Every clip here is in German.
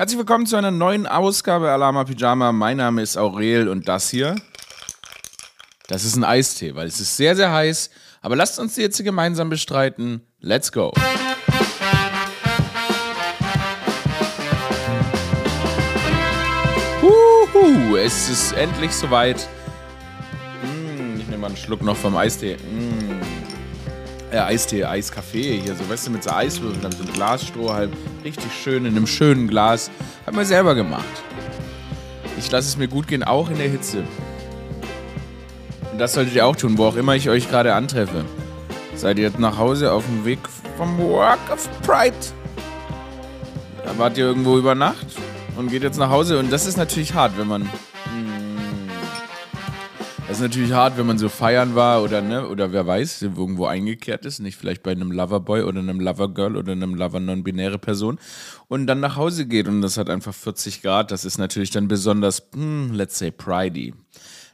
Herzlich willkommen zu einer neuen Ausgabe Alama Pyjama. Mein Name ist Aurel und das hier, das ist ein Eistee, weil es ist sehr, sehr heiß. Aber lasst uns die jetzt gemeinsam bestreiten. Let's go. Huhu, es ist endlich soweit. Mm, ich nehme mal einen Schluck noch vom Eistee. Mm. Ja, Eistee, Eiskaffee hier, so weißt du, mit so Eiswürfeln, dann so ein Glasstrohhalm. Richtig schön in einem schönen Glas. Hab mir selber gemacht. Ich lasse es mir gut gehen, auch in der Hitze. Und das solltet ihr auch tun, wo auch immer ich euch gerade antreffe. Seid ihr jetzt nach Hause auf dem Weg vom Walk of Pride? Da wart ihr irgendwo über Nacht und geht jetzt nach Hause. Und das ist natürlich hart, wenn man. Ist natürlich hart, wenn man so feiern war oder ne, oder wer weiß, irgendwo eingekehrt ist, nicht vielleicht bei einem Loverboy oder einem Lovergirl oder einem Lover non-binäre Person und dann nach Hause geht und das hat einfach 40 Grad. Das ist natürlich dann besonders, hm, let's say, pridey.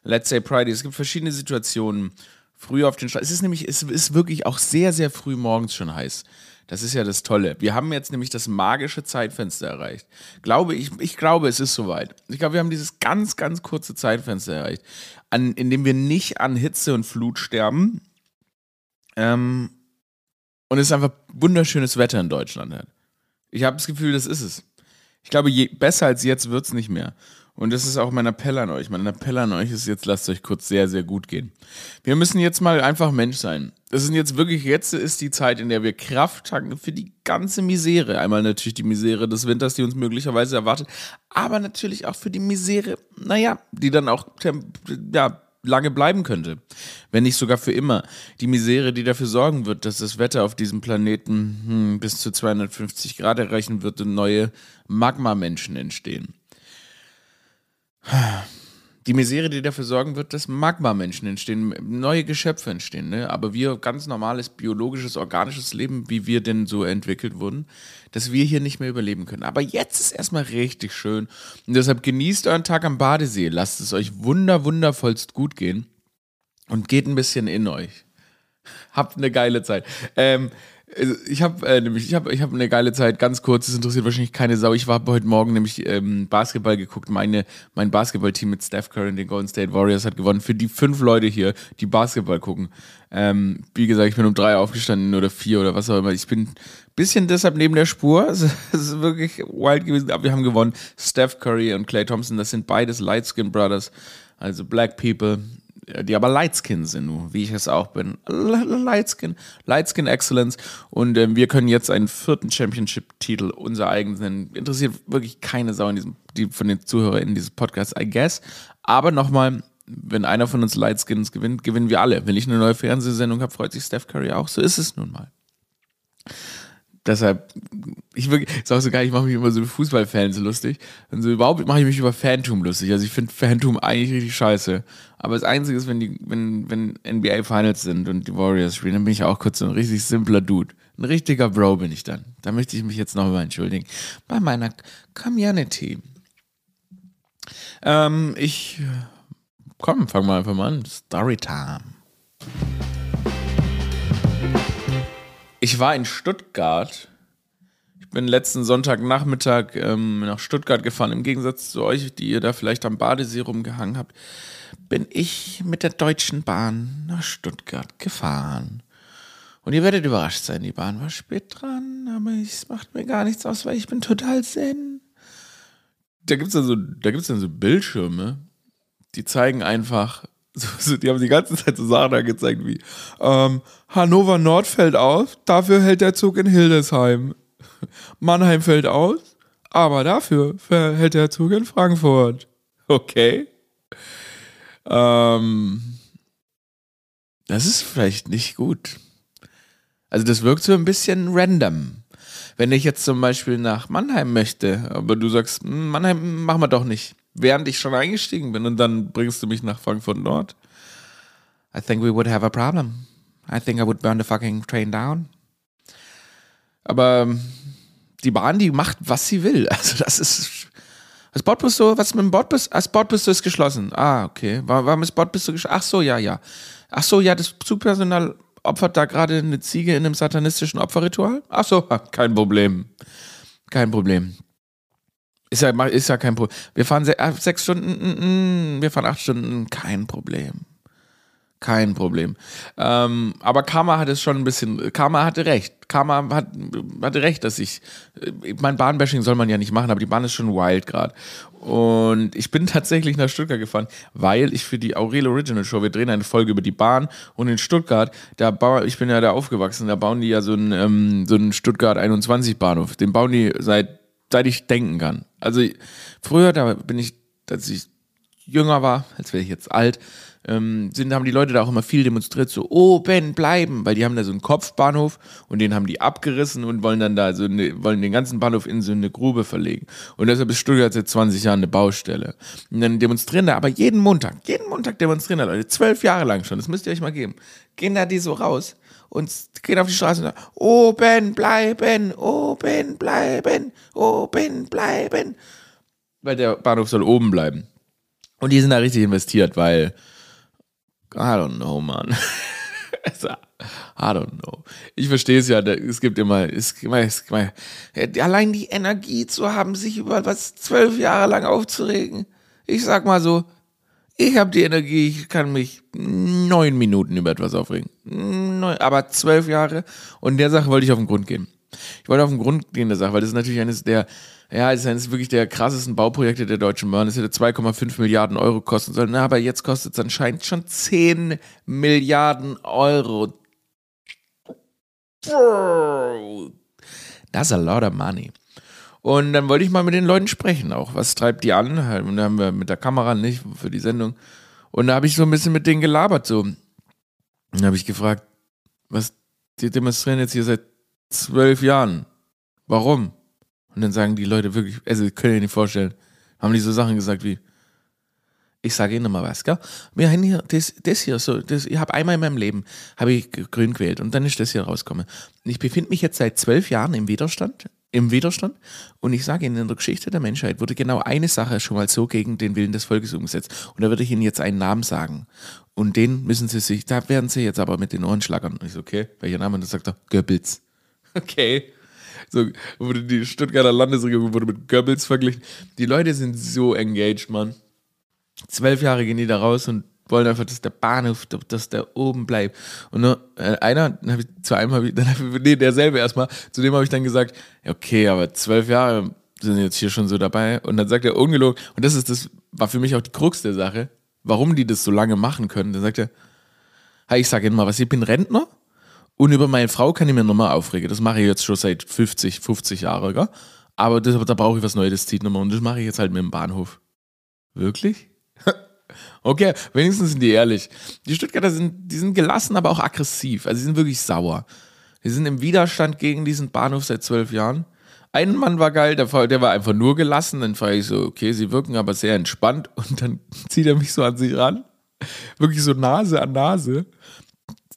Let's say pridey. Es gibt verschiedene Situationen. Früh auf den Straßen. Es ist nämlich, es ist wirklich auch sehr, sehr früh morgens schon heiß. Das ist ja das Tolle. Wir haben jetzt nämlich das magische Zeitfenster erreicht. Glaube ich, ich glaube, es ist soweit. Ich glaube, wir haben dieses ganz, ganz kurze Zeitfenster erreicht, an, in dem wir nicht an Hitze und Flut sterben. Ähm, und es ist einfach wunderschönes Wetter in Deutschland hat. Ich habe das Gefühl, das ist es. Ich glaube, je besser als jetzt wird es nicht mehr. Und das ist auch mein Appell an euch. Mein Appell an euch ist jetzt, lasst euch kurz sehr, sehr gut gehen. Wir müssen jetzt mal einfach Mensch sein. Das ist jetzt wirklich, jetzt ist die Zeit, in der wir Kraft tanken für die ganze Misere. Einmal natürlich die Misere des Winters, die uns möglicherweise erwartet, aber natürlich auch für die Misere, naja, die dann auch, ja, lange bleiben könnte. Wenn nicht sogar für immer. Die Misere, die dafür sorgen wird, dass das Wetter auf diesem Planeten hm, bis zu 250 Grad erreichen wird und neue Magmamenschen entstehen. Die Misere, die dafür sorgen wird, dass Magma-Menschen entstehen, neue Geschöpfe entstehen. Ne? Aber wir, ganz normales, biologisches, organisches Leben, wie wir denn so entwickelt wurden, dass wir hier nicht mehr überleben können. Aber jetzt ist erstmal richtig schön. Und deshalb genießt euren Tag am Badesee. Lasst es euch wunder, wundervollst gut gehen. Und geht ein bisschen in euch. Habt eine geile Zeit. Ähm, ich habe äh, nämlich, ich habe ich hab eine geile Zeit, ganz kurz, das interessiert wahrscheinlich keine Sau. Ich habe heute Morgen nämlich ähm, Basketball geguckt. Meine, mein Basketballteam mit Steph Curry und den Golden State Warriors hat gewonnen. Für die fünf Leute hier, die Basketball gucken. Ähm, wie gesagt, ich bin um drei aufgestanden oder vier oder was auch immer. Ich bin ein bisschen deshalb neben der Spur. Es ist wirklich wild gewesen, aber wir haben gewonnen. Steph Curry und Clay Thompson, das sind beides Light Skin Brothers, also Black People die aber Lightskin sind, wie ich es auch bin. Lightskin, Lightskin Excellence. Und ähm, wir können jetzt einen vierten Championship-Titel, unser eigenen, interessiert wirklich keine Sau in diesem, die, von den ZuhörerInnen dieses Podcasts, I guess. Aber nochmal, wenn einer von uns Lightskins gewinnt, gewinnen wir alle. Wenn ich eine neue Fernsehsendung habe, freut sich Steph Curry auch. So ist es nun mal. Deshalb, ich wirklich, ist auch so geil, ich mache mich immer so Fußballfans lustig. Und so überhaupt mache ich mich über Phantom lustig. Also ich finde Phantom eigentlich richtig scheiße. Aber das Einzige ist, wenn die, wenn, wenn NBA Finals sind und die Warriors spielen, dann bin ich auch kurz so ein richtig simpler Dude. Ein richtiger Bro bin ich dann. Da möchte ich mich jetzt nochmal entschuldigen. Bei meiner Community. Ähm, ich, komm, fangen wir einfach mal an. Storytime. Ich war in Stuttgart. Ich bin letzten Sonntagnachmittag ähm, nach Stuttgart gefahren. Im Gegensatz zu euch, die ihr da vielleicht am Badesee rumgehangen habt, bin ich mit der Deutschen Bahn nach Stuttgart gefahren. Und ihr werdet überrascht sein, die Bahn war spät dran, aber es macht mir gar nichts aus, weil ich bin total zen. Da gibt es dann, so, dann so Bildschirme, die zeigen einfach so, so, die haben die ganze Zeit so Sachen angezeigt wie ähm, Hannover Nord fällt aus, dafür hält der Zug in Hildesheim. Mannheim fällt aus, aber dafür hält der Zug in Frankfurt. Okay. Ähm, das ist vielleicht nicht gut. Also das wirkt so ein bisschen random. Wenn ich jetzt zum Beispiel nach Mannheim möchte, aber du sagst, hm, Mannheim machen wir doch nicht während ich schon eingestiegen bin und dann bringst du mich nach Frankfurt Nord. I think we would have a problem. I think I would burn the fucking train down. Aber ähm, die Bahn, die macht, was sie will. Also das ist. Das Bordbistro, was mit dem Bordbistro? Das Bordbistro ist geschlossen. Ah, okay. Warum ist Bordbistro geschlossen? Ach so, ja, ja. Ach so, ja, das Zugpersonal opfert da gerade eine Ziege in einem satanistischen Opferritual? Ach so, kein Problem. Kein Problem. Ist ja, ist ja kein Problem. Wir fahren se äh, sechs Stunden, mm, mm, wir fahren acht Stunden, kein Problem. Kein Problem. Ähm, aber Karma hat es schon ein bisschen, Karma hatte recht. Karma hat, hatte recht, dass ich, äh, mein Bahnbashing soll man ja nicht machen, aber die Bahn ist schon wild gerade. Und ich bin tatsächlich nach Stuttgart gefahren, weil ich für die Aurel Original Show, wir drehen eine Folge über die Bahn und in Stuttgart, da bau, ich bin ja da aufgewachsen, da bauen die ja so einen, ähm, so einen Stuttgart 21 Bahnhof. Den bauen die seit, seit ich denken kann. Also früher, da bin ich, als ich jünger war, als wäre ich jetzt alt, ähm, sind, haben die Leute da auch immer viel demonstriert, so oben bleiben, weil die haben da so einen Kopfbahnhof und den haben die abgerissen und wollen dann da so eine, wollen den ganzen Bahnhof in so eine Grube verlegen. Und deshalb ist Stuttgart seit 20 Jahren eine Baustelle. Und dann demonstrieren da aber jeden Montag, jeden Montag demonstrieren da Leute, zwölf Jahre lang schon, das müsst ihr euch mal geben. Gehen da die so raus und gehen auf die Straße und sagen, oben bleiben, oben bleiben, oben bleiben. Weil der Bahnhof soll oben bleiben. Und die sind da richtig investiert, weil I don't know, man. I don't know. Ich verstehe es ja, es gibt immer, es, es, es, allein die Energie zu haben, sich über was zwölf Jahre lang aufzuregen. Ich sag mal so, ich habe die Energie, ich kann mich neun Minuten über etwas aufregen. Neun, aber zwölf Jahre. Und der Sache wollte ich auf den Grund gehen. Ich wollte auf den Grund gehen der Sache, weil das ist natürlich eines der ja, es ist eines wirklich der krassesten Bauprojekte der Deutschen Bahn. Es hätte 2,5 Milliarden Euro kosten sollen. Na, aber jetzt kostet es anscheinend schon 10 Milliarden Euro. That's a lot of money. Und dann wollte ich mal mit den Leuten sprechen auch. Was treibt die an? Und da haben wir mit der Kamera nicht für die Sendung. Und da habe ich so ein bisschen mit denen gelabert. So. Und dann habe ich gefragt, was, die demonstrieren jetzt hier seit zwölf Jahren. Warum? Und dann sagen die Leute wirklich, also könnt ihr nicht vorstellen, haben die so Sachen gesagt wie, ich sage Ihnen mal was, gell? Wir haben hier, das, das hier, so, das, ich habe einmal in meinem Leben, habe ich grün gewählt und dann ist das hier rausgekommen. Ich befinde mich jetzt seit zwölf Jahren im Widerstand, im Widerstand und ich sage Ihnen, in der Geschichte der Menschheit wurde genau eine Sache schon mal so gegen den Willen des Volkes umgesetzt. Und da würde ich Ihnen jetzt einen Namen sagen. Und den müssen Sie sich, da werden Sie jetzt aber mit den Ohren schlagern. Und ich so, okay, welcher Name? Und dann sagt er, Goebbels. Okay so wurde die Stuttgarter Landesregierung wurde mit Goebbels verglichen. Die Leute sind so engaged, Mann. Zwölf Jahre gehen die da raus und wollen einfach, dass der Bahnhof, dass der oben bleibt. Und nur äh, einer, dann habe ich zu einem, habe ich, nee, derselbe erstmal, zu dem habe ich dann gesagt, okay, aber zwölf Jahre sind jetzt hier schon so dabei. Und dann sagt er ungelogen, und das ist das, war für mich auch die Krux der Sache, warum die das so lange machen können. Dann sagt er, hey, ich sage Ihnen mal was, ich bin Rentner und über meine Frau kann ich mir nochmal aufregen. Das mache ich jetzt schon seit 50, 50 Jahren, gell? Aber das, da brauche ich was Neues, zieht nochmal. Und das mache ich jetzt halt mit dem Bahnhof. Wirklich? Okay, wenigstens sind die ehrlich. Die Stuttgarter sind, die sind gelassen, aber auch aggressiv. Also sie sind wirklich sauer. Die sind im Widerstand gegen diesen Bahnhof seit zwölf Jahren. Ein Mann war geil, der, der war einfach nur gelassen. Dann frage ich so, okay, sie wirken aber sehr entspannt. Und dann zieht er mich so an sich ran. Wirklich so Nase an Nase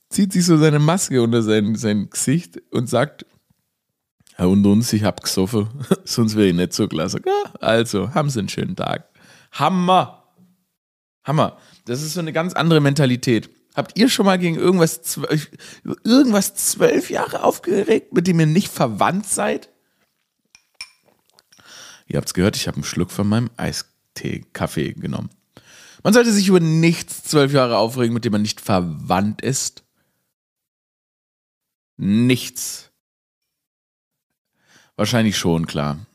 zieht sich so seine Maske unter sein, sein Gesicht und sagt, ja, unter uns, ich hab gesoffen, sonst wäre ich nicht so klasse. Also, haben Sie einen schönen Tag. Hammer! Hammer. Das ist so eine ganz andere Mentalität. Habt ihr schon mal gegen irgendwas zwölf, irgendwas zwölf Jahre aufgeregt, mit dem ihr nicht verwandt seid? Ihr habt's gehört, ich habe einen Schluck von meinem Eistee, Kaffee genommen. Man sollte sich über nichts zwölf Jahre aufregen, mit dem man nicht verwandt ist nichts. Wahrscheinlich schon, klar.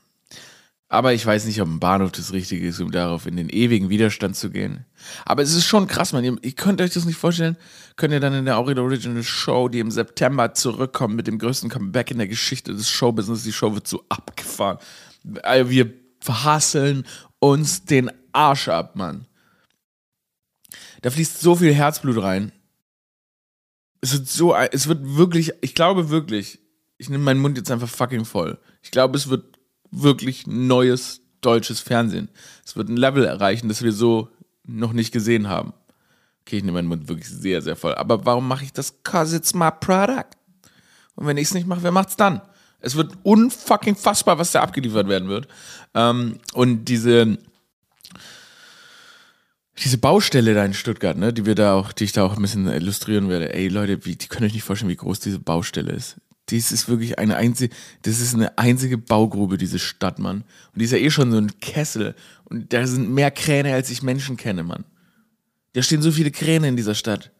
Aber ich weiß nicht, ob ein Bahnhof das Richtige ist, um darauf in den ewigen Widerstand zu gehen. Aber es ist schon krass, man. Ihr könnt euch das nicht vorstellen. Könnt ihr dann in der Aurel Original Show, die im September zurückkommt mit dem größten Comeback in der Geschichte des Showbusiness. Die Show wird so abgefahren. Wir verhasseln uns den Arsch ab, Mann. Da fließt so viel Herzblut rein es wird so, es wird wirklich, ich glaube wirklich, ich nehme meinen Mund jetzt einfach fucking voll. Ich glaube, es wird wirklich neues deutsches Fernsehen. Es wird ein Level erreichen, das wir so noch nicht gesehen haben. Okay, ich nehme meinen Mund wirklich sehr, sehr voll. Aber warum mache ich das? Cause it's my product. Und wenn ich es nicht mache, wer macht's dann? Es wird unfucking fassbar, was da abgeliefert werden wird. Ähm, und diese, diese Baustelle da in Stuttgart, ne, die wir da auch, die ich da auch ein bisschen illustrieren werde. Ey, Leute, wie, die können euch nicht vorstellen, wie groß diese Baustelle ist. Dies ist wirklich eine einzige, das ist eine einzige Baugrube, diese Stadt, Mann. Und die ist ja eh schon so ein Kessel. Und da sind mehr Kräne, als ich Menschen kenne, Mann. Da stehen so viele Kräne in dieser Stadt.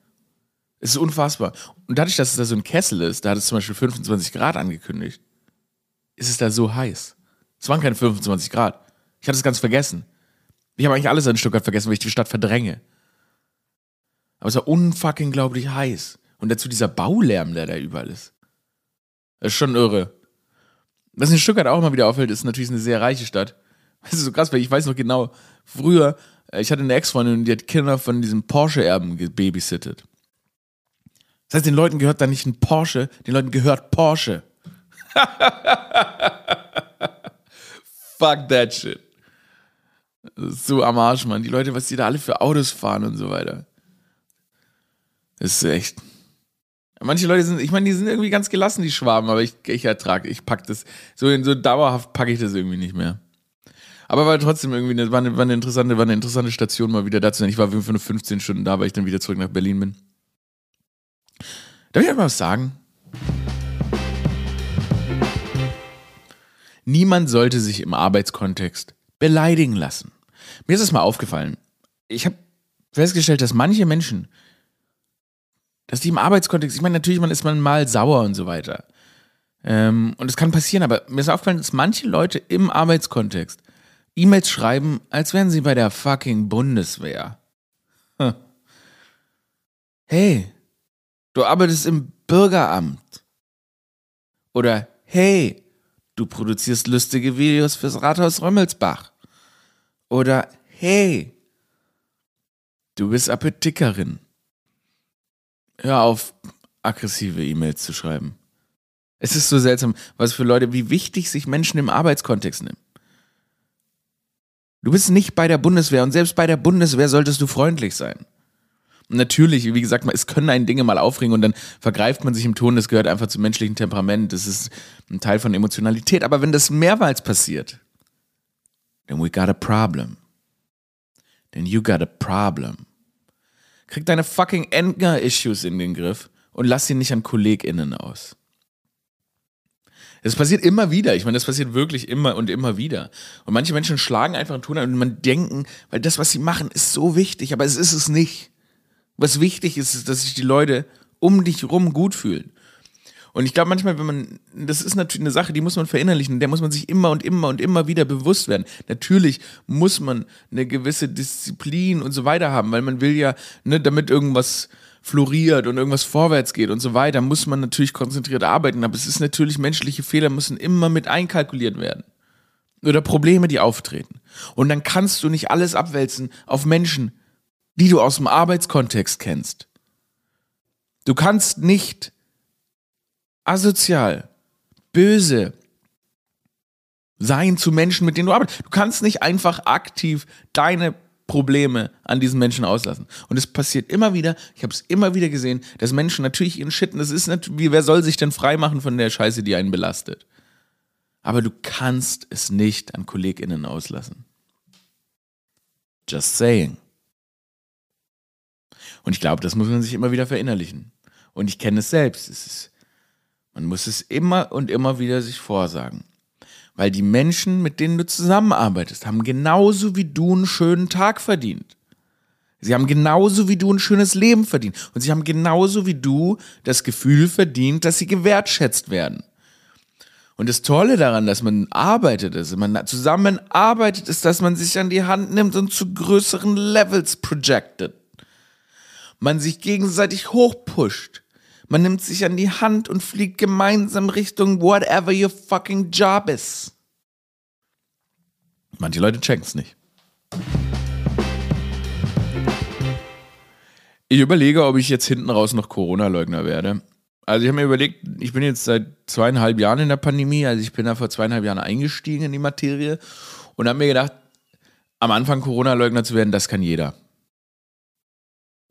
Es ist unfassbar. Und dadurch, dass es da so ein Kessel ist, da hat es zum Beispiel 25 Grad angekündigt, ist es da so heiß. Es waren keine 25 Grad. Ich hatte es ganz vergessen. Ich habe eigentlich alles in Stuttgart vergessen, weil ich die Stadt verdränge. Aber es war unfucking glaublich heiß. Und dazu dieser Baulärm, der da überall ist. Das ist schon irre. Was in Stuttgart auch immer wieder auffällt, ist natürlich eine sehr reiche Stadt. Das ist so krass, weil ich weiß noch genau, früher, äh, ich hatte eine Ex-Freundin, die hat Kinder von diesem Porsche-Erben gebabysittet. Das heißt, den Leuten gehört da nicht ein Porsche, den Leuten gehört Porsche. Fuck that shit. so am Arsch, Mann. Die Leute, was die da alle für Autos fahren und so weiter. Das ist echt. Manche Leute sind, ich meine, die sind irgendwie ganz gelassen, die Schwaben, aber ich, ich ertrage, ich pack das, so, so dauerhaft packe ich das irgendwie nicht mehr. Aber war trotzdem irgendwie, eine, war, eine, war, eine interessante, war eine interessante Station, mal wieder da zu sein. Ich war für nur 15 Stunden da, weil ich dann wieder zurück nach Berlin bin. Darf ich mal was sagen? Niemand sollte sich im Arbeitskontext beleidigen lassen. Mir ist es mal aufgefallen. Ich habe festgestellt, dass manche Menschen dass die im Arbeitskontext, ich meine, natürlich man ist man mal sauer und so weiter. Ähm, und es kann passieren, aber mir ist aufgefallen, dass manche Leute im Arbeitskontext E-Mails schreiben, als wären sie bei der fucking Bundeswehr. Hey, du arbeitest im Bürgeramt. Oder hey, du produzierst lustige Videos fürs Rathaus Römmelsbach. Oder hey, du bist Apothekerin. Hör auf, aggressive E-Mails zu schreiben. Es ist so seltsam, was für Leute, wie wichtig sich Menschen im Arbeitskontext nehmen. Du bist nicht bei der Bundeswehr und selbst bei der Bundeswehr solltest du freundlich sein. Und natürlich, wie gesagt, es können einen Dinge mal aufregen und dann vergreift man sich im Ton, das gehört einfach zum menschlichen Temperament, das ist ein Teil von Emotionalität. Aber wenn das mehrmals passiert, then we got a problem. Then you got a problem. Krieg deine fucking Anger-Issues in den Griff und lass sie nicht an KollegInnen aus. Das passiert immer wieder. Ich meine, das passiert wirklich immer und immer wieder. Und manche Menschen schlagen einfach einen Ton an und man denken, weil das, was sie machen, ist so wichtig, aber es ist es nicht. Was wichtig ist, ist, dass sich die Leute um dich rum gut fühlen. Und ich glaube manchmal, wenn man, das ist natürlich eine Sache, die muss man verinnerlichen, der muss man sich immer und immer und immer wieder bewusst werden. Natürlich muss man eine gewisse Disziplin und so weiter haben, weil man will ja, ne, damit irgendwas floriert und irgendwas vorwärts geht und so weiter, muss man natürlich konzentriert arbeiten. Aber es ist natürlich, menschliche Fehler müssen immer mit einkalkuliert werden. Oder Probleme, die auftreten. Und dann kannst du nicht alles abwälzen auf Menschen, die du aus dem Arbeitskontext kennst. Du kannst nicht asozial, böse sein zu Menschen, mit denen du arbeitest. Du kannst nicht einfach aktiv deine Probleme an diesen Menschen auslassen. Und es passiert immer wieder, ich habe es immer wieder gesehen, dass Menschen natürlich ihren Shitten, das ist natürlich, wer soll sich denn freimachen von der Scheiße, die einen belastet? Aber du kannst es nicht an KollegInnen auslassen. Just saying. Und ich glaube, das muss man sich immer wieder verinnerlichen. Und ich kenne es selbst. Es ist man muss es immer und immer wieder sich vorsagen. Weil die Menschen, mit denen du zusammenarbeitest, haben genauso wie du einen schönen Tag verdient. Sie haben genauso wie du ein schönes Leben verdient. Und sie haben genauso wie du das Gefühl verdient, dass sie gewertschätzt werden. Und das Tolle daran, dass man arbeitet, dass man zusammenarbeitet, ist, dass man sich an die Hand nimmt und zu größeren Levels projected. Man sich gegenseitig hochpusht. Man nimmt sich an die Hand und fliegt gemeinsam Richtung whatever your fucking job is. Manche Leute checken es nicht. Ich überlege, ob ich jetzt hinten raus noch Corona-Leugner werde. Also ich habe mir überlegt, ich bin jetzt seit zweieinhalb Jahren in der Pandemie, also ich bin da vor zweieinhalb Jahren eingestiegen in die Materie und habe mir gedacht, am Anfang Corona-Leugner zu werden, das kann jeder.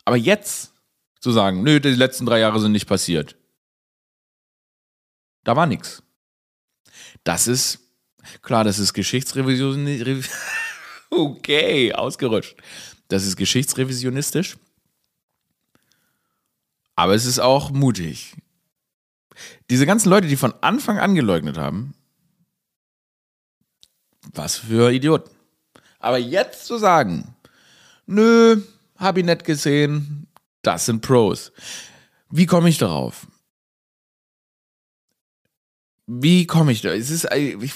Aber jetzt zu sagen, nö, die letzten drei Jahre sind nicht passiert. Da war nichts. Das ist, klar, das ist Geschichtsrevision. Okay, ausgerutscht. Das ist geschichtsrevisionistisch. Aber es ist auch mutig. diese ganzen Leute, die von Anfang an geleugnet haben, was für Idioten. Aber jetzt zu sagen, nö, hab ich nicht gesehen, das sind Pros. Wie komme ich darauf? Wie komme ich da? Es ist ich,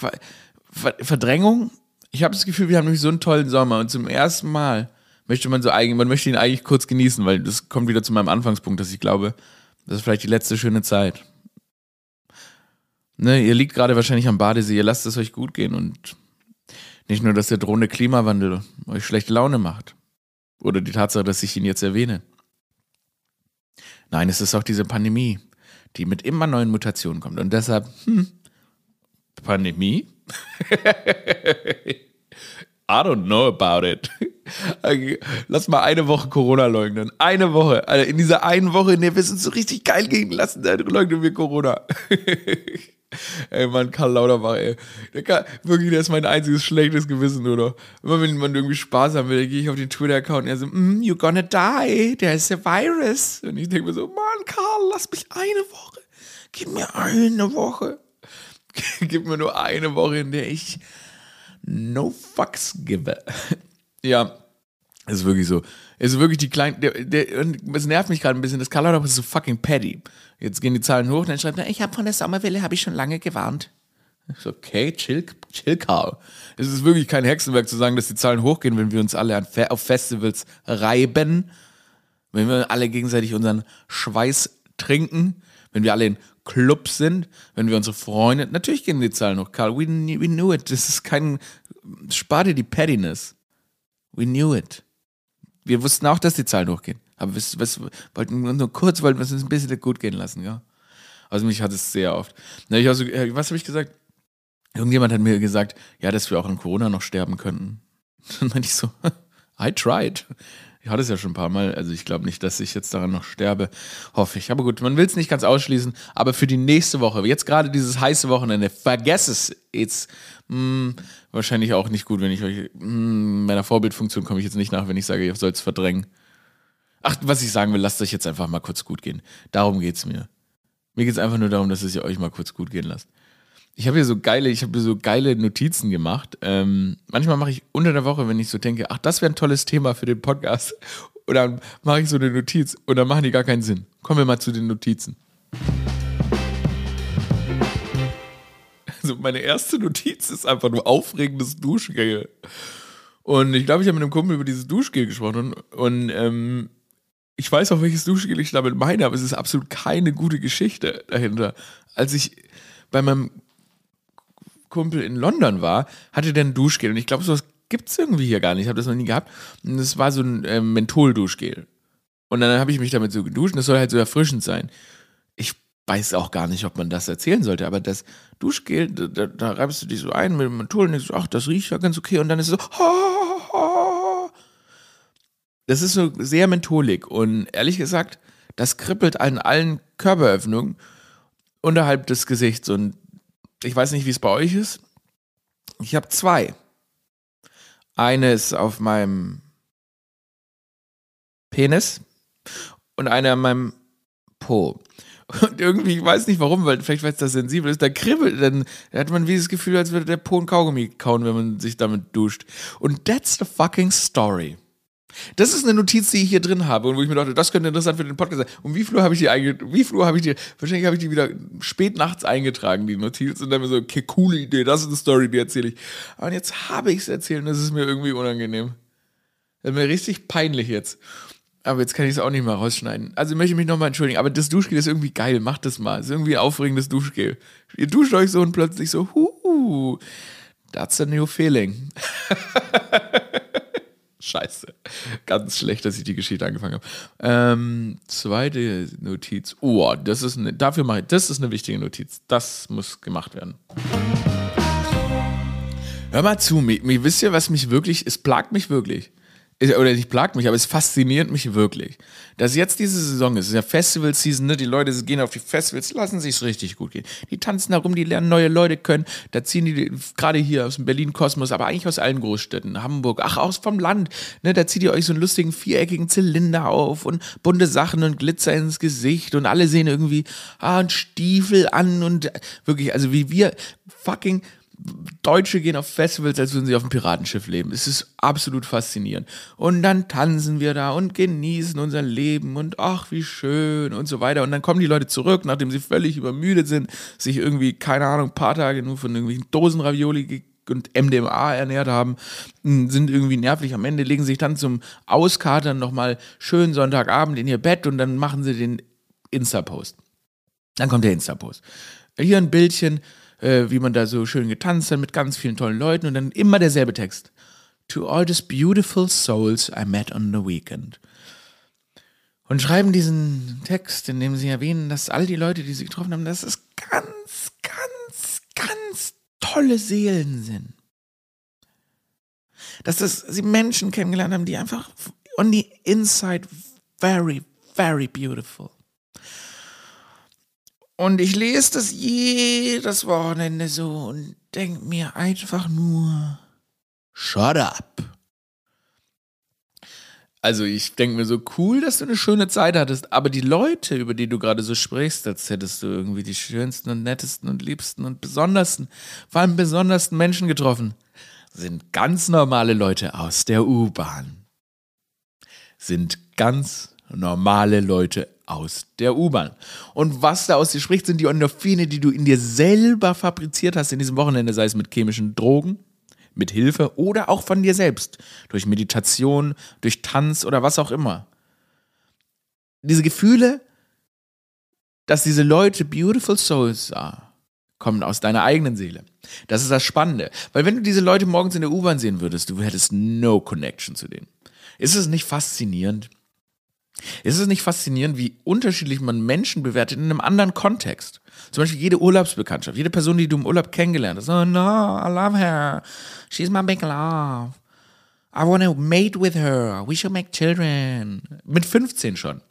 Verdrängung. Ich habe das Gefühl, wir haben nämlich so einen tollen Sommer und zum ersten Mal möchte man so eigentlich, man möchte ihn eigentlich kurz genießen, weil das kommt wieder zu meinem Anfangspunkt, dass ich glaube, das ist vielleicht die letzte schöne Zeit. Ne, ihr liegt gerade wahrscheinlich am Badesee, ihr lasst es euch gut gehen und nicht nur, dass der drohende Klimawandel euch schlechte Laune macht. Oder die Tatsache, dass ich ihn jetzt erwähne. Nein, es ist auch diese Pandemie, die mit immer neuen Mutationen kommt. Und deshalb, hm, Pandemie? I don't know about it. Lass mal eine Woche Corona leugnen. Eine Woche. Also in dieser einen Woche, in der wir es uns so richtig geil gehen lassen, da leugnen wir Corona. ey, Mann, Karl Lauterbach, ey. Der kann, wirklich, der ist mein einziges schlechtes Gewissen, oder? Immer wenn man irgendwie Spaß haben will, gehe ich auf den Twitter-Account und er so, mm, you're gonna die, there's a virus. Und ich denke mir so, Mann, Karl, lass mich eine Woche. Gib mir eine Woche. Gib mir nur eine Woche, in der ich no fucks give. ja, ist wirklich so. Ist wirklich die kleine. Der, der, es nervt mich gerade ein bisschen. Das Color ist so fucking petty. Jetzt gehen die Zahlen hoch und dann schreibt er, ich habe von der Sommerwelle habe ich schon lange gewarnt. Ist okay, chill, chill, Karl. Es ist wirklich kein Hexenwerk zu sagen, dass die Zahlen hochgehen, wenn wir uns alle auf Festivals reiben, wenn wir alle gegenseitig unseren Schweiß trinken, wenn wir alle in Club sind, wenn wir unsere Freunde, natürlich gehen die Zahlen hoch, Karl. We, we knew it. Das ist kein, spar dir die Pettiness. We knew it. Wir wussten auch, dass die Zahlen hochgehen. Aber wir, was, wollten nur kurz, wollten wir es uns ein bisschen gut gehen lassen, ja. Also mich hat es sehr oft. Na, ich also, was habe ich gesagt? Irgendjemand hat mir gesagt, ja, dass wir auch an Corona noch sterben könnten. Dann meinte ich so, I tried. Ich hatte es ja schon ein paar Mal, also ich glaube nicht, dass ich jetzt daran noch sterbe, hoffe ich. Aber gut, man will es nicht ganz ausschließen, aber für die nächste Woche, jetzt gerade dieses heiße Wochenende, vergess es. Jetzt mh, hm, wahrscheinlich auch nicht gut, wenn ich euch, mh, hm, meiner Vorbildfunktion komme ich jetzt nicht nach, wenn ich sage, ihr sollt es verdrängen. Ach, was ich sagen will, lasst euch jetzt einfach mal kurz gut gehen. Darum geht es mir. Mir geht es einfach nur darum, dass es euch mal kurz gut gehen lasst ich habe hier so geile, ich habe so geile Notizen gemacht. Ähm, manchmal mache ich unter der Woche, wenn ich so denke, ach, das wäre ein tolles Thema für den Podcast. Und dann mache ich so eine Notiz und dann machen die gar keinen Sinn. Kommen wir mal zu den Notizen. Also meine erste Notiz ist einfach nur aufregendes Duschgel. Und ich glaube, ich habe mit einem Kumpel über dieses Duschgel gesprochen und, und ähm, ich weiß auch, welches Duschgel ich damit meine, aber es ist absolut keine gute Geschichte dahinter. Als ich bei meinem Kumpel in London war, hatte der ein Duschgel. Und ich glaube, sowas gibt es irgendwie hier gar nicht. Ich habe das noch nie gehabt. Und das war so ein äh, Menthol-Duschgel. Und dann habe ich mich damit so geduscht und das soll halt so erfrischend sein. Ich weiß auch gar nicht, ob man das erzählen sollte, aber das Duschgel, da, da, reibst du dich so ein mit Menthol und denkst ach, das riecht ja ganz okay. Und dann ist es so, das ist so sehr mentholig. Und ehrlich gesagt, das kribbelt an allen Körperöffnungen unterhalb des Gesichts. Und ich weiß nicht, wie es bei euch ist. Ich habe zwei. Eine ist auf meinem Penis und eine an meinem Po. Und irgendwie, ich weiß nicht warum, weil vielleicht weil es da sensibel ist, da kribbelt, dann hat man wie das Gefühl, als würde der Po ein Kaugummi kauen, wenn man sich damit duscht. Und that's the fucking story. Das ist eine Notiz, die ich hier drin habe und wo ich mir dachte, das könnte interessant für den Podcast sein. Und wie viel habe ich die eingetragen? Wie viel habe ich die? Wahrscheinlich habe ich die wieder spät nachts eingetragen, die Notiz, und dann mir so, okay, coole Idee, das ist eine Story, die erzähle ich. Aber jetzt habe ich es erzählt und das ist mir irgendwie unangenehm. Das ist mir richtig peinlich jetzt. Aber jetzt kann ich es auch nicht mal rausschneiden. Also ich möchte mich nochmal entschuldigen. Aber das Duschgel ist irgendwie geil. Macht das mal. Ist irgendwie ein aufregendes Duschgel. Ihr duscht euch so und plötzlich so, huh, that's a new feeling. Scheiße. Ganz schlecht, dass ich die Geschichte angefangen habe. Ähm, zweite Notiz. Oh, das ist eine, dafür mache ich, das ist eine wichtige Notiz. Das muss gemacht werden. Hör mal zu, mir, mir wisst ihr, was mich wirklich, es plagt mich wirklich. Oder nicht plagt mich, aber es fasziniert mich wirklich, dass jetzt diese Saison ist. Es ist ja Festival-Season, ne? Die Leute gehen auf die Festivals, lassen sich's richtig gut gehen. Die tanzen da rum, die lernen neue Leute können. Da ziehen die gerade hier aus dem Berlin-Kosmos, aber eigentlich aus allen Großstädten, Hamburg, ach, aus vom Land, ne? Da zieht ihr euch so einen lustigen viereckigen Zylinder auf und bunte Sachen und Glitzer ins Gesicht und alle sehen irgendwie, ah, einen Stiefel an und wirklich, also wie wir fucking Deutsche gehen auf Festivals, als würden sie auf einem Piratenschiff leben. Es ist absolut faszinierend. Und dann tanzen wir da und genießen unser Leben und ach, wie schön und so weiter. Und dann kommen die Leute zurück, nachdem sie völlig übermüdet sind, sich irgendwie, keine Ahnung, ein paar Tage nur von irgendwelchen Dosenravioli und MDMA ernährt haben, sind irgendwie nervlich am Ende, legen sich dann zum Auskatern nochmal schön Sonntagabend in ihr Bett und dann machen sie den Insta-Post. Dann kommt der Insta-Post. Hier ein Bildchen, äh, wie man da so schön getanzt hat mit ganz vielen tollen Leuten und dann immer derselbe Text. To all these beautiful souls I met on the weekend. Und schreiben diesen Text, in dem sie erwähnen, dass all die Leute, die sie getroffen haben, dass es ganz, ganz, ganz tolle Seelen sind. Dass das, sie Menschen kennengelernt haben, die einfach on the inside very, very beautiful. Und ich lese das jedes Wochenende so und denke mir einfach nur, shut up. Also ich denke mir so cool, dass du eine schöne Zeit hattest, aber die Leute, über die du gerade so sprichst, als hättest du irgendwie die schönsten und nettesten und liebsten und besondersten, vor allem besondersten Menschen getroffen, sind ganz normale Leute aus der U-Bahn. Sind ganz normale Leute aus der U-Bahn. Und was da aus dir spricht, sind die Endorphine, die du in dir selber fabriziert hast in diesem Wochenende, sei es mit chemischen Drogen, mit Hilfe oder auch von dir selbst, durch Meditation, durch Tanz oder was auch immer. Diese Gefühle, dass diese Leute Beautiful Souls sah, kommen aus deiner eigenen Seele. Das ist das Spannende. Weil wenn du diese Leute morgens in der U-Bahn sehen würdest, du hättest no connection zu denen. Ist es nicht faszinierend? Ist es nicht faszinierend, wie unterschiedlich man Menschen bewertet in einem anderen Kontext? Zum Beispiel jede Urlaubsbekanntschaft, jede Person, die du im Urlaub kennengelernt hast. Oh no, I love her. She's my big love. I want to mate with her. We should make children. Mit 15 schon.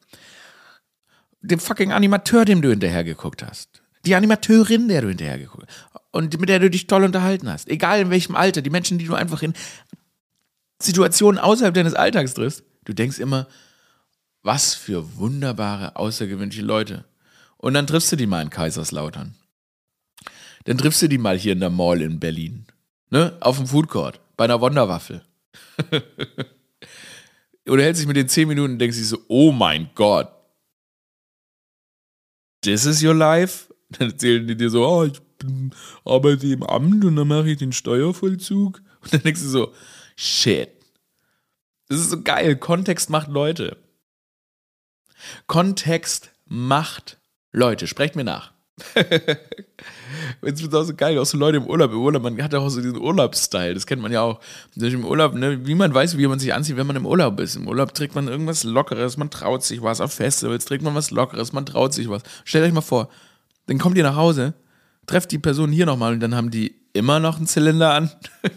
Dem fucking Animateur, dem du hinterher geguckt hast. Die Animateurin, der du hinterher geguckt hast. Und mit der du dich toll unterhalten hast. Egal in welchem Alter. Die Menschen, die du einfach in Situationen außerhalb deines Alltags triffst. Du denkst immer, was für wunderbare, außergewöhnliche Leute. Und dann triffst du die mal in Kaiserslautern. Dann triffst du die mal hier in der Mall in Berlin. Ne? Auf dem Food Court. Bei einer Wonderwaffel. Oder hältst dich mit den 10 Minuten und denkst dich so, oh mein Gott. This is your life? Dann erzählen die dir so, oh, ich arbeite im Amt und dann mache ich den Steuervollzug. Und dann denkst du so, shit. Das ist so geil. Kontext macht Leute. Kontext macht Leute. Sprecht mir nach. Jetzt es auch so geil, auch so Leute im Urlaub. Im Urlaub, man hat auch so diesen Urlaubsstyle, das kennt man ja auch. Im Urlaub, ne, wie man weiß, wie man sich anzieht, wenn man im Urlaub ist. Im Urlaub trägt man irgendwas Lockeres, man traut sich was. Auf Festivals trägt man was Lockeres, man traut sich was. Stellt euch mal vor, dann kommt ihr nach Hause, trefft die Person hier nochmal und dann haben die immer noch einen Zylinder an.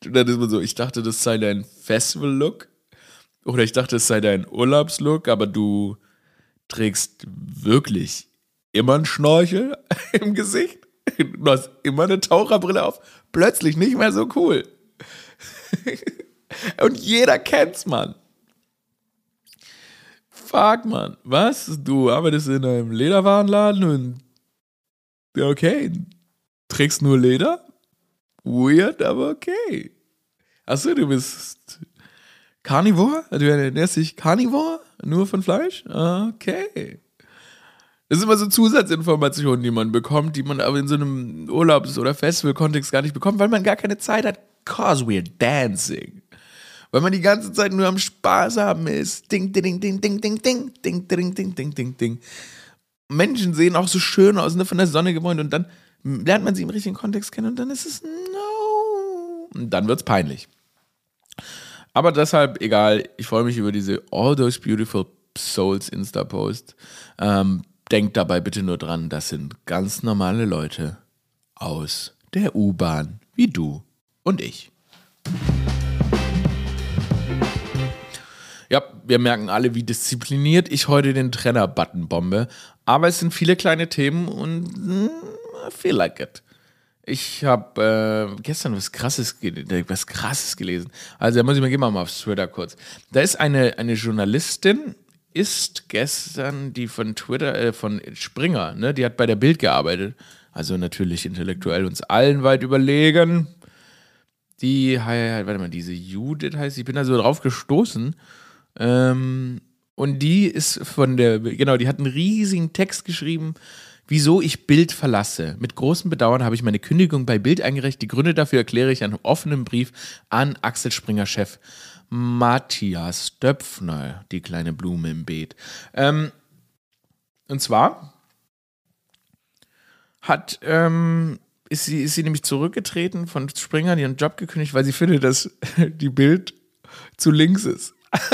dann ist man so, ich dachte, das sei dein Festival-Look. Oder ich dachte, es sei dein Urlaubslook, aber du trägst wirklich immer einen Schnorchel im Gesicht. Du hast immer eine Taucherbrille auf. Plötzlich nicht mehr so cool. Und jeder kennt's, Mann. Fuck, Mann. Was? Du arbeitest in einem Lederwarenladen und. Okay. Trägst nur Leder? Weird, aber okay. Achso, du bist Carnivore? Du ernährst dich Carnivore? Nur von Fleisch? Okay. Das sind immer so Zusatzinformationen, die man bekommt, die man aber in so einem Urlaubs- oder Festival-Kontext gar nicht bekommt, weil man gar keine Zeit hat. Cause we're dancing. Weil man die ganze Zeit nur am Spaß haben ist. Ding, ding, ding, ding, ding, ding, ding, ding, ding, ding, ding, ding. Menschen sehen auch so schön aus, ne, von der Sonne gewohnt und dann lernt man sie im richtigen Kontext kennen und dann ist es no. Und dann wird's peinlich. Aber deshalb, egal, ich freue mich über diese All Those Beautiful Souls Insta-Post. Ähm, denkt dabei bitte nur dran, das sind ganz normale Leute aus der U-Bahn, wie du und ich. Ja, wir merken alle, wie diszipliniert ich heute den Trenner-Button bombe. Aber es sind viele kleine Themen und mm, I feel like it. Ich habe äh, gestern was krasses, was krasses gelesen. Also da muss ich mal, gehen wir mal auf Twitter kurz. Da ist eine, eine Journalistin, ist gestern die von Twitter, äh, von Springer, ne, die hat bei der Bild gearbeitet. Also natürlich intellektuell uns allen weit überlegen. Die, warte mal, diese Judith heißt, ich bin da so drauf gestoßen. Ähm, und die ist von der, genau, die hat einen riesigen Text geschrieben, wieso ich Bild verlasse. Mit großem Bedauern habe ich meine Kündigung bei Bild eingereicht. Die Gründe dafür erkläre ich in einem offenen Brief an Axel Springer Chef Matthias Döpfner, die kleine Blume im Beet. Ähm, und zwar hat ähm, ist sie, ist sie nämlich zurückgetreten von Springer, ihren Job gekündigt, weil sie findet, dass die Bild zu links ist.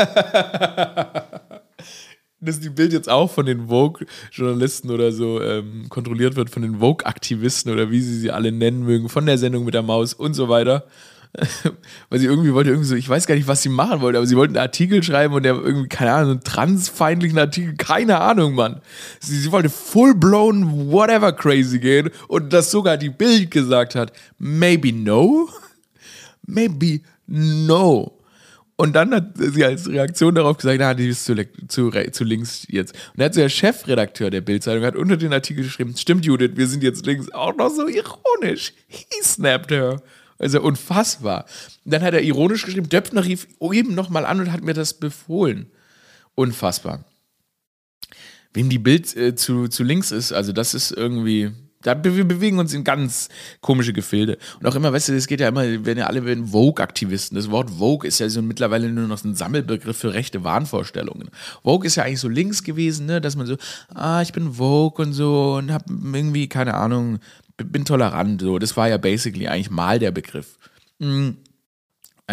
dass die Bild jetzt auch von den Vogue-Journalisten oder so ähm, kontrolliert wird, von den Vogue-Aktivisten oder wie sie sie alle nennen mögen, von der Sendung mit der Maus und so weiter. Weil sie irgendwie wollte, irgendwie so, ich weiß gar nicht, was sie machen wollte, aber sie wollten einen Artikel schreiben und der irgendwie, keine Ahnung, einen transfeindlichen Artikel, keine Ahnung, Mann. Sie, sie wollte full-blown whatever crazy gehen und dass sogar die Bild gesagt hat, maybe no, maybe no. Und dann hat sie als Reaktion darauf gesagt, na, die ist zu, zu, zu links jetzt. Und er hat so der Chefredakteur der Bildzeitung hat unter den Artikel geschrieben, stimmt Judith, wir sind jetzt links. Auch noch so ironisch. He snapped her. Also unfassbar. Dann hat er ironisch geschrieben, Döpfner rief eben nochmal an und hat mir das befohlen. Unfassbar. Wem die Bild äh, zu, zu links ist, also das ist irgendwie, da, wir bewegen uns in ganz komische Gefilde. Und auch immer, weißt du, es geht ja immer, werden ja alle Vogue-Aktivisten. Das Wort Vogue ist ja so mittlerweile nur noch ein Sammelbegriff für rechte Wahnvorstellungen. Vogue ist ja eigentlich so links gewesen, ne, dass man so, ah, ich bin Vogue und so und hab irgendwie, keine Ahnung, bin tolerant. So, das war ja basically eigentlich mal der Begriff. Mhm.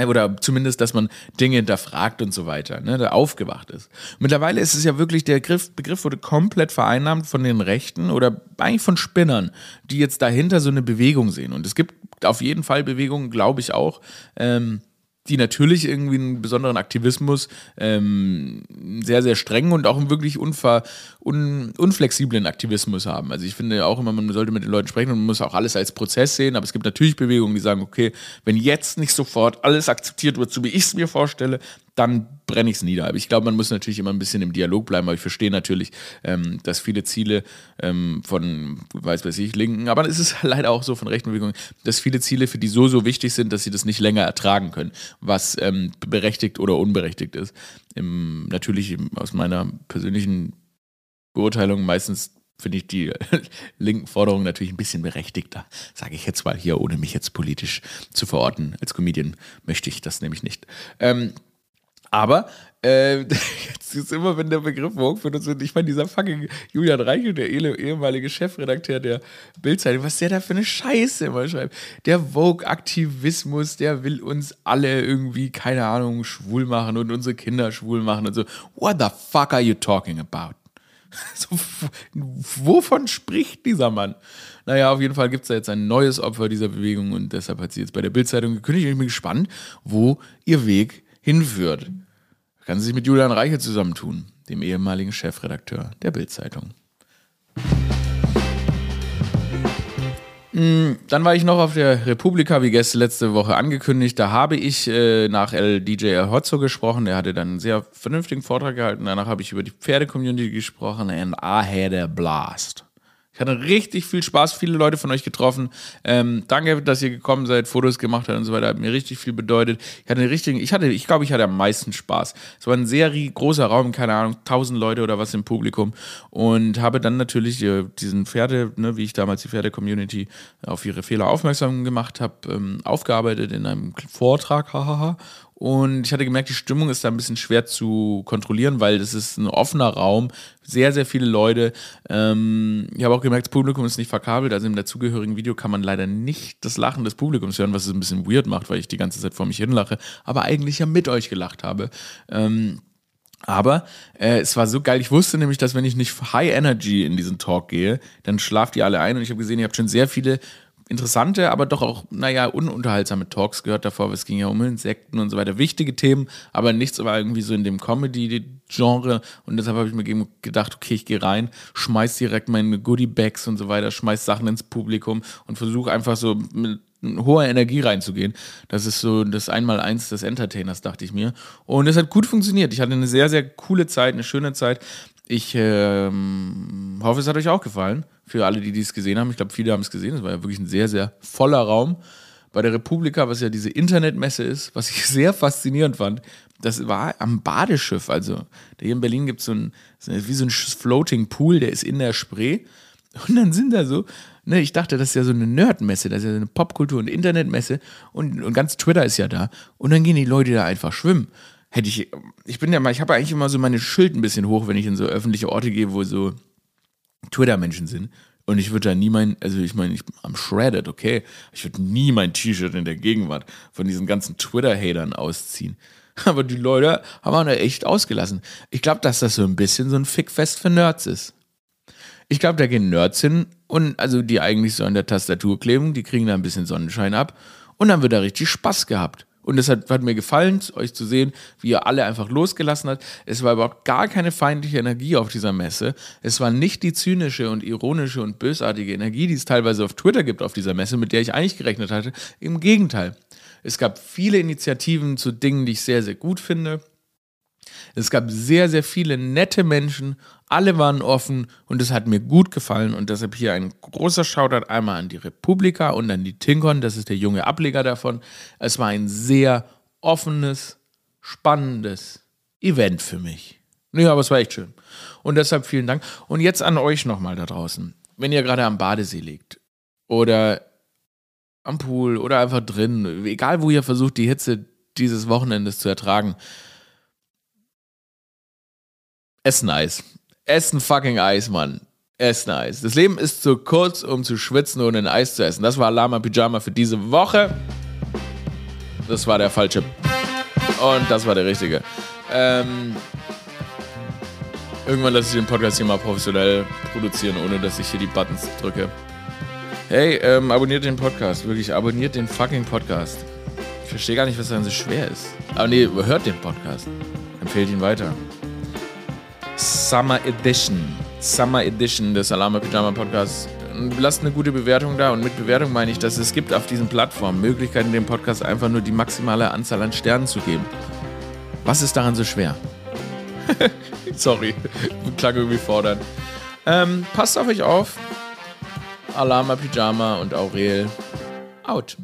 Oder zumindest, dass man Dinge hinterfragt und so weiter, ne, da aufgewacht ist. Mittlerweile ist es ja wirklich, der Begriff, Begriff wurde komplett vereinnahmt von den Rechten oder eigentlich von Spinnern, die jetzt dahinter so eine Bewegung sehen. Und es gibt auf jeden Fall Bewegungen, glaube ich auch, ähm, die natürlich irgendwie einen besonderen Aktivismus, ähm, sehr, sehr strengen und auch einen wirklich unver, un, unflexiblen Aktivismus haben. Also ich finde auch immer, man sollte mit den Leuten sprechen und man muss auch alles als Prozess sehen, aber es gibt natürlich Bewegungen, die sagen, okay, wenn jetzt nicht sofort alles akzeptiert wird, so wie ich es mir vorstelle, dann brenne ich es nieder. Aber ich glaube, man muss natürlich immer ein bisschen im Dialog bleiben, aber ich verstehe natürlich, ähm, dass viele Ziele ähm, von, weiß weiß ich, Linken, aber es ist leider auch so von rechten Bewegungen, dass viele Ziele für die so, so wichtig sind, dass sie das nicht länger ertragen können, was ähm, berechtigt oder unberechtigt ist. Im, natürlich aus meiner persönlichen Beurteilung meistens finde ich die linken Forderungen natürlich ein bisschen berechtigter, sage ich jetzt mal hier, ohne mich jetzt politisch zu verorten. Als Comedian möchte ich das nämlich nicht. Ähm, aber äh, jetzt ist immer, wenn der Begriff Vogue benutzt wird, ich meine, dieser fucking Julian Reichel, der ehemalige Chefredakteur der Bildzeitung, was der da für eine Scheiße immer schreibt. Der Vogue-Aktivismus, der will uns alle irgendwie, keine Ahnung, schwul machen und unsere Kinder schwul machen und so. What the fuck are you talking about? So, wovon spricht dieser Mann? Naja, auf jeden Fall gibt es da jetzt ein neues Opfer dieser Bewegung und deshalb hat sie jetzt bei der Bildzeitung gekündigt. Ich bin gespannt, wo ihr Weg hinführt kann sie sich mit Julian Reiche zusammentun, dem ehemaligen Chefredakteur der Bild-Zeitung. Hm, dann war ich noch auf der Republika, wie gestern letzte Woche angekündigt. Da habe ich äh, nach El DJ Hotzo gesprochen. Der hatte dann einen sehr vernünftigen Vortrag gehalten. Danach habe ich über die Pferde-Community gesprochen. And I had a blast. Ich hatte richtig viel Spaß, viele Leute von euch getroffen. Ähm, danke, dass ihr gekommen seid, Fotos gemacht habt und so weiter. Hat mir richtig viel bedeutet. Ich hatte richtigen, ich hatte, ich glaube, ich hatte am meisten Spaß. Es war ein sehr großer Raum, keine Ahnung, tausend Leute oder was im Publikum. Und habe dann natürlich äh, diesen Pferde, ne, wie ich damals die Pferde-Community auf ihre Fehler aufmerksam gemacht habe, ähm, aufgearbeitet in einem Vortrag, hahaha. Und ich hatte gemerkt, die Stimmung ist da ein bisschen schwer zu kontrollieren, weil das ist ein offener Raum, sehr, sehr viele Leute. Ähm, ich habe auch gemerkt, das Publikum ist nicht verkabelt, also im dazugehörigen Video kann man leider nicht das Lachen des Publikums hören, was es ein bisschen weird macht, weil ich die ganze Zeit vor mich hinlache, aber eigentlich ja mit euch gelacht habe. Ähm, aber äh, es war so geil. Ich wusste nämlich, dass wenn ich nicht High Energy in diesen Talk gehe, dann schlaft ihr alle ein. Und ich habe gesehen, ihr habt schon sehr viele interessante, aber doch auch, naja, ununterhaltsame Talks gehört davor. Es ging ja um Insekten und so weiter. Wichtige Themen, aber nichts war irgendwie so in dem Comedy-Genre. Und deshalb habe ich mir gedacht, okay, ich gehe rein, schmeiß direkt meine Goodie-Bags und so weiter, schmeiß Sachen ins Publikum und versuche einfach so mit hoher Energie reinzugehen. Das ist so das Einmaleins des Entertainers, dachte ich mir. Und es hat gut funktioniert. Ich hatte eine sehr, sehr coole Zeit, eine schöne Zeit. Ich ähm, hoffe, es hat euch auch gefallen. Für alle, die dies gesehen haben. Ich glaube, viele haben es gesehen. Es war ja wirklich ein sehr, sehr voller Raum. Bei der Republika, was ja diese Internetmesse ist, was ich sehr faszinierend fand, das war am Badeschiff. Also, hier in Berlin gibt es so ein, wie so ein Floating Pool, der ist in der Spree. Und dann sind da so, ne, ich dachte, das ist ja so eine Nerdmesse, das ist ja eine Popkultur- und Internetmesse und, und ganz Twitter ist ja da. Und dann gehen die Leute da einfach schwimmen hätte ich, ich bin ja mal, ich habe eigentlich immer so meine Schild ein bisschen hoch, wenn ich in so öffentliche Orte gehe, wo so Twitter-Menschen sind. Und ich würde da nie mein, also ich meine, ich am Shredded, okay. Ich würde nie mein T-Shirt in der Gegenwart von diesen ganzen Twitter-Hatern ausziehen. Aber die Leute haben da echt ausgelassen. Ich glaube, dass das so ein bisschen so ein Fickfest für Nerds ist. Ich glaube, da gehen Nerds hin und also die eigentlich so an der Tastatur kleben, die kriegen da ein bisschen Sonnenschein ab und dann wird da richtig Spaß gehabt. Und es hat, hat, mir gefallen, euch zu sehen, wie ihr alle einfach losgelassen habt. Es war überhaupt gar keine feindliche Energie auf dieser Messe. Es war nicht die zynische und ironische und bösartige Energie, die es teilweise auf Twitter gibt auf dieser Messe, mit der ich eigentlich gerechnet hatte. Im Gegenteil. Es gab viele Initiativen zu Dingen, die ich sehr, sehr gut finde. Es gab sehr, sehr viele nette Menschen, alle waren offen und es hat mir gut gefallen und deshalb hier ein großer Shoutout einmal an die Republika und an die Tinkon, das ist der junge Ableger davon. Es war ein sehr offenes, spannendes Event für mich. Ja, aber es war echt schön. Und deshalb vielen Dank. Und jetzt an euch nochmal da draußen. Wenn ihr gerade am Badesee liegt oder am Pool oder einfach drin, egal wo ihr versucht, die Hitze dieses Wochenendes zu ertragen, Essen Eis. Essen fucking Eis, Mann. Essen Eis. Das Leben ist zu kurz, um zu schwitzen ohne ein Eis zu essen. Das war Lama Pyjama für diese Woche. Das war der falsche. Und das war der richtige. Ähm, irgendwann lasse ich den Podcast hier mal professionell produzieren, ohne dass ich hier die Buttons drücke. Hey, ähm, abonniert den Podcast. Wirklich, abonniert den fucking Podcast. Ich verstehe gar nicht, was daran so schwer ist. Aber nee, hört den Podcast. Empfehlt ihn weiter. Summer Edition. Summer Edition des Alama Pyjama Podcasts. Lasst eine gute Bewertung da und mit Bewertung meine ich, dass es gibt auf diesen Plattformen Möglichkeiten, dem Podcast einfach nur die maximale Anzahl an Sternen zu geben. Was ist daran so schwer? Sorry, klang irgendwie fordernd. Ähm, passt auf euch auf. Alama Pyjama und Aurel out.